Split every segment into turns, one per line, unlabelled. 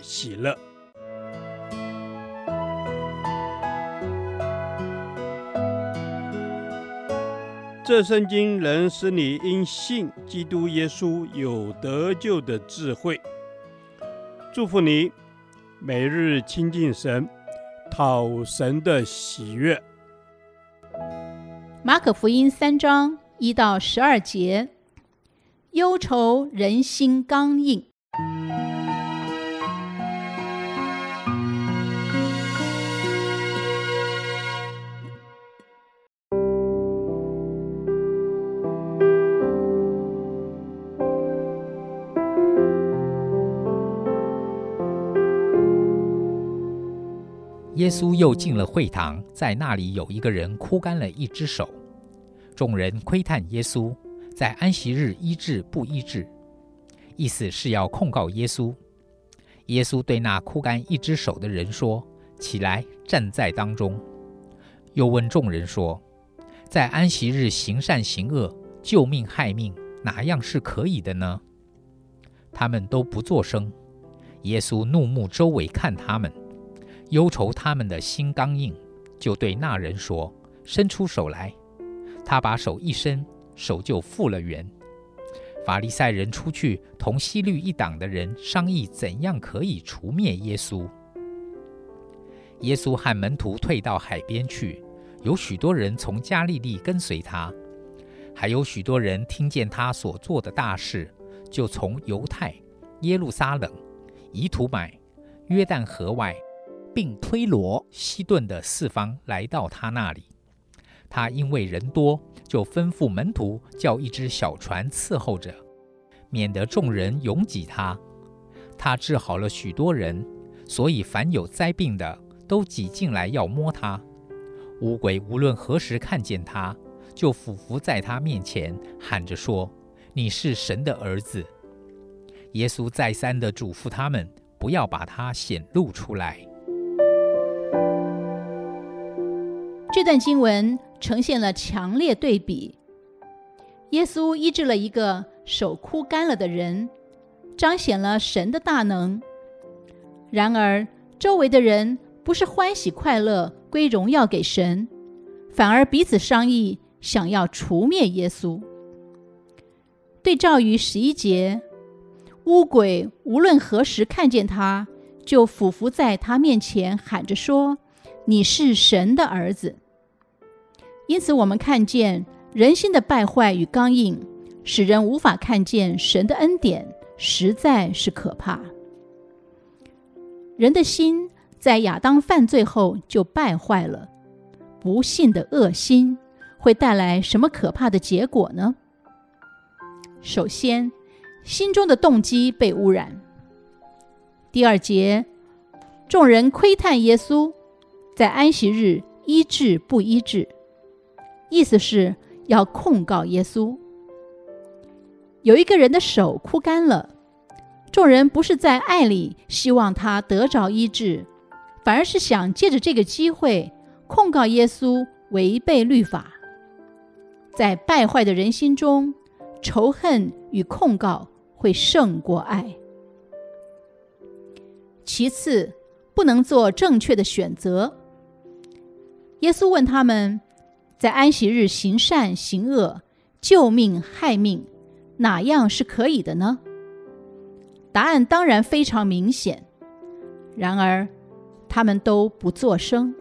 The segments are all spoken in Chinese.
喜乐。这圣经能使你因信基督耶稣有得救的智慧。祝福你，每日亲近神，讨神的喜悦。
马可福音三章一到十二节，忧愁人心刚硬。
耶稣又进了会堂，在那里有一个人枯干了一只手。众人窥探耶稣在安息日医治不医治，意思是要控告耶稣。耶稣对那枯干一只手的人说：“起来，站在当中。”又问众人说：“在安息日行善行恶、救命害命，哪样是可以的呢？”他们都不作声。耶稣怒目周围看他们。忧愁他们的心刚硬，就对那人说：“伸出手来。”他把手一伸，手就复了原。法利赛人出去同西律一党的人商议，怎样可以除灭耶稣。耶稣和门徒退到海边去，有许多人从加利利跟随他，还有许多人听见他所做的大事，就从犹太、耶路撒冷、以土买、约旦河外。并推罗、西顿的四方来到他那里，他因为人多，就吩咐门徒叫一只小船伺候着，免得众人拥挤他。他治好了许多人，所以凡有灾病的都挤进来要摸他。乌鬼无论何时看见他，就俯伏在他面前，喊着说：“你是神的儿子。”耶稣再三地嘱咐他们，不要把他显露出来。
这段经文呈现了强烈对比：耶稣医治了一个手枯干了的人，彰显了神的大能；然而，周围的人不是欢喜快乐归荣耀给神，反而彼此商议，想要除灭耶稣。对照于十一节，污鬼无论何时看见他，就俯伏在他面前，喊着说：“你是神的儿子。”因此，我们看见人心的败坏与刚硬，使人无法看见神的恩典，实在是可怕。人的心在亚当犯罪后就败坏了，不信的恶心会带来什么可怕的结果呢？首先，心中的动机被污染。第二节，众人窥探耶稣在安息日医治不医治。意思是要控告耶稣。有一个人的手枯干了，众人不是在爱里希望他得着医治，反而是想借着这个机会控告耶稣违背律法。在败坏的人心中，仇恨与控告会胜过爱。其次，不能做正确的选择。耶稣问他们。在安息日行善行恶、救命害命，哪样是可以的呢？答案当然非常明显。然而，他们都不作声。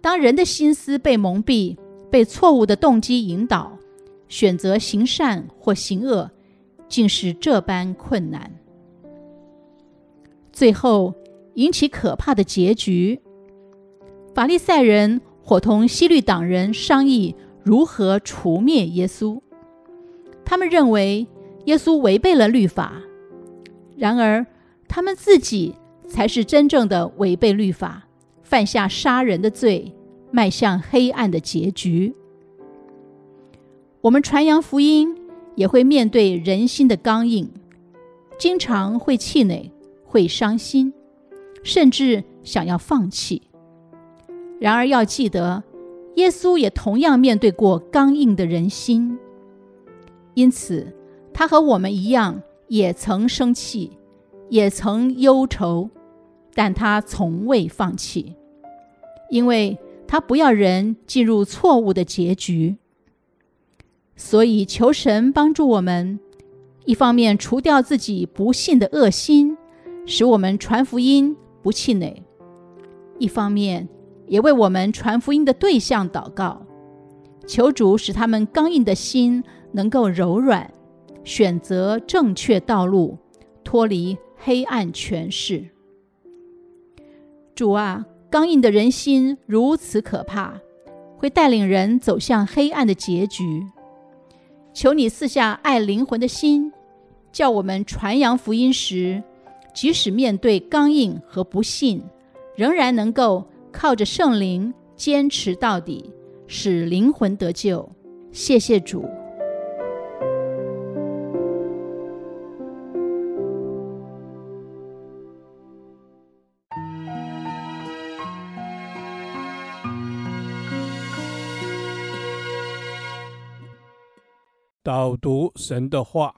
当人的心思被蒙蔽、被错误的动机引导，选择行善或行恶，竟是这般困难。最后引起可怕的结局：法利赛人。伙同希律党人商议如何除灭耶稣。他们认为耶稣违背了律法。然而，他们自己才是真正的违背律法，犯下杀人的罪，迈向黑暗的结局。我们传扬福音，也会面对人心的刚硬，经常会气馁，会伤心，甚至想要放弃。然而要记得，耶稣也同样面对过刚硬的人心，因此他和我们一样，也曾生气，也曾忧愁，但他从未放弃，因为他不要人进入错误的结局。所以求神帮助我们，一方面除掉自己不信的恶心，使我们传福音不气馁；一方面也为我们传福音的对象祷告，求主使他们刚硬的心能够柔软，选择正确道路，脱离黑暗权势。主啊，刚硬的人心如此可怕，会带领人走向黑暗的结局。求你赐下爱灵魂的心，叫我们传扬福音时，即使面对刚硬和不信，仍然能够靠着圣灵坚持到底，使灵魂得救。谢谢主。
导读神的话，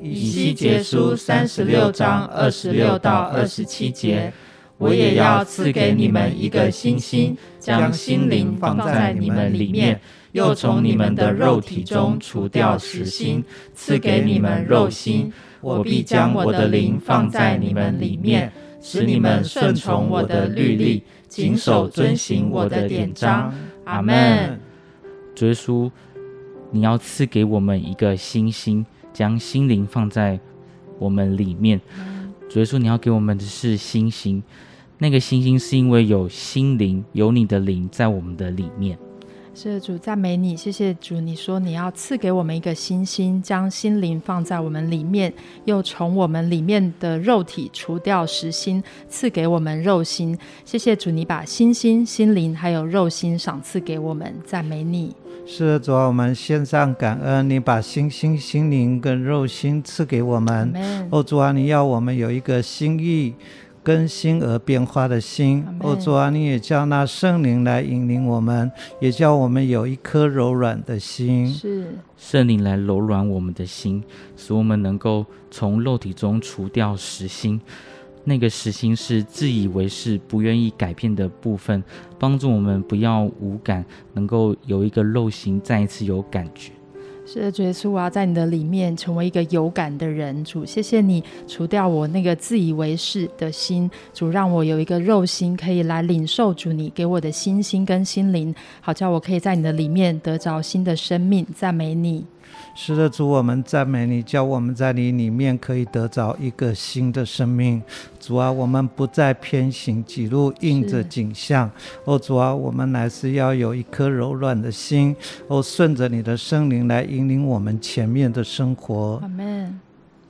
以西结书三十六章二十六到二十七节，我也要赐给你们一个新心，将心灵放在你们里面，又从你们的肉体中除掉死心，赐给你们肉心。我必将我的灵放在你们里面，使你们顺从我的律例，谨守遵行我的典章。阿门。
主耶稣。你要赐给我们一个新心，将心灵放在我们里面。主耶稣，你要给我们的是新心，那个星星是因为有心灵，有你的灵在我们的里面。
是主赞美你，谢谢主。你说你要赐给我们一个星星，将心灵放在我们里面，又从我们里面的肉体除掉实心，赐给我们肉心。谢谢主，你把星星、心灵还有肉心赏赐给我们，赞美你。
是，主啊，我们献上感恩，你把心心、心灵跟肉心赐给我们。哦，主啊，你要我们有一个心意更新而变化的心。哦，主啊，你也叫那圣灵来引领我们，也叫我们有一颗柔软的心。
是
圣灵来柔软我们的心，使我们能够从肉体中除掉实心。那个实心是自以为是、不愿意改变的部分，帮助我们不要无感，能够有一个肉心，再一次有感觉。
是的，主耶稣，我要在你的里面成为一个有感的人。主，谢谢你除掉我那个自以为是的心，主让我有一个肉心，可以来领受主你给我的心心跟心灵，好叫我可以在你的里面得着新的生命。赞美你。
是的，主，我们赞美你，叫我们在你里面可以得着一个新的生命。主啊，我们不再偏行己路，应着景象。哦，主啊，我们乃是要有一颗柔软的心，哦，顺着你的圣灵来引领我们前面的生活。
阿门。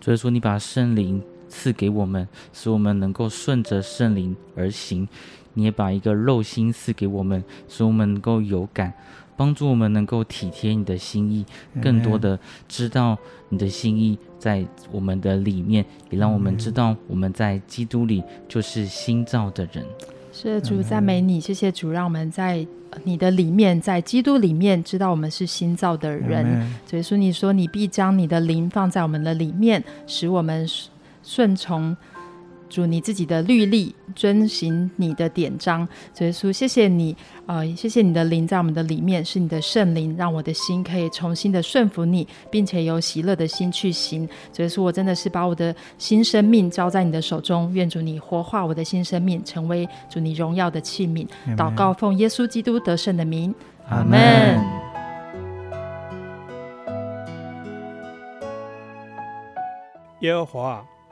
所以说，你把圣灵赐给我们，使我们能够顺着圣灵而行。你也把一个肉心赐给我们，使我们能够有感。帮助我们能够体贴你的心意，更多的知道你的心意在我们的里面，也让我们知道我们在基督里就是新造的人。
是主赞美你，谢谢主，让我们在你的里面，在基督里面知道我们是新造的人。所以说，你说你必将你的灵放在我们的里面，使我们顺从。主你自己的律例，遵行你的典章。主耶稣，谢谢你，呃，谢谢你的灵在我们的里面，是你的圣灵，让我的心可以重新的顺服你，并且有喜乐的心去行。主耶稣，我真的是把我的新生命交在你的手中，愿主你活化我的新生命，成为主你荣耀的器皿。祷告奉耶稣基督得胜的名，阿门。
耶和华。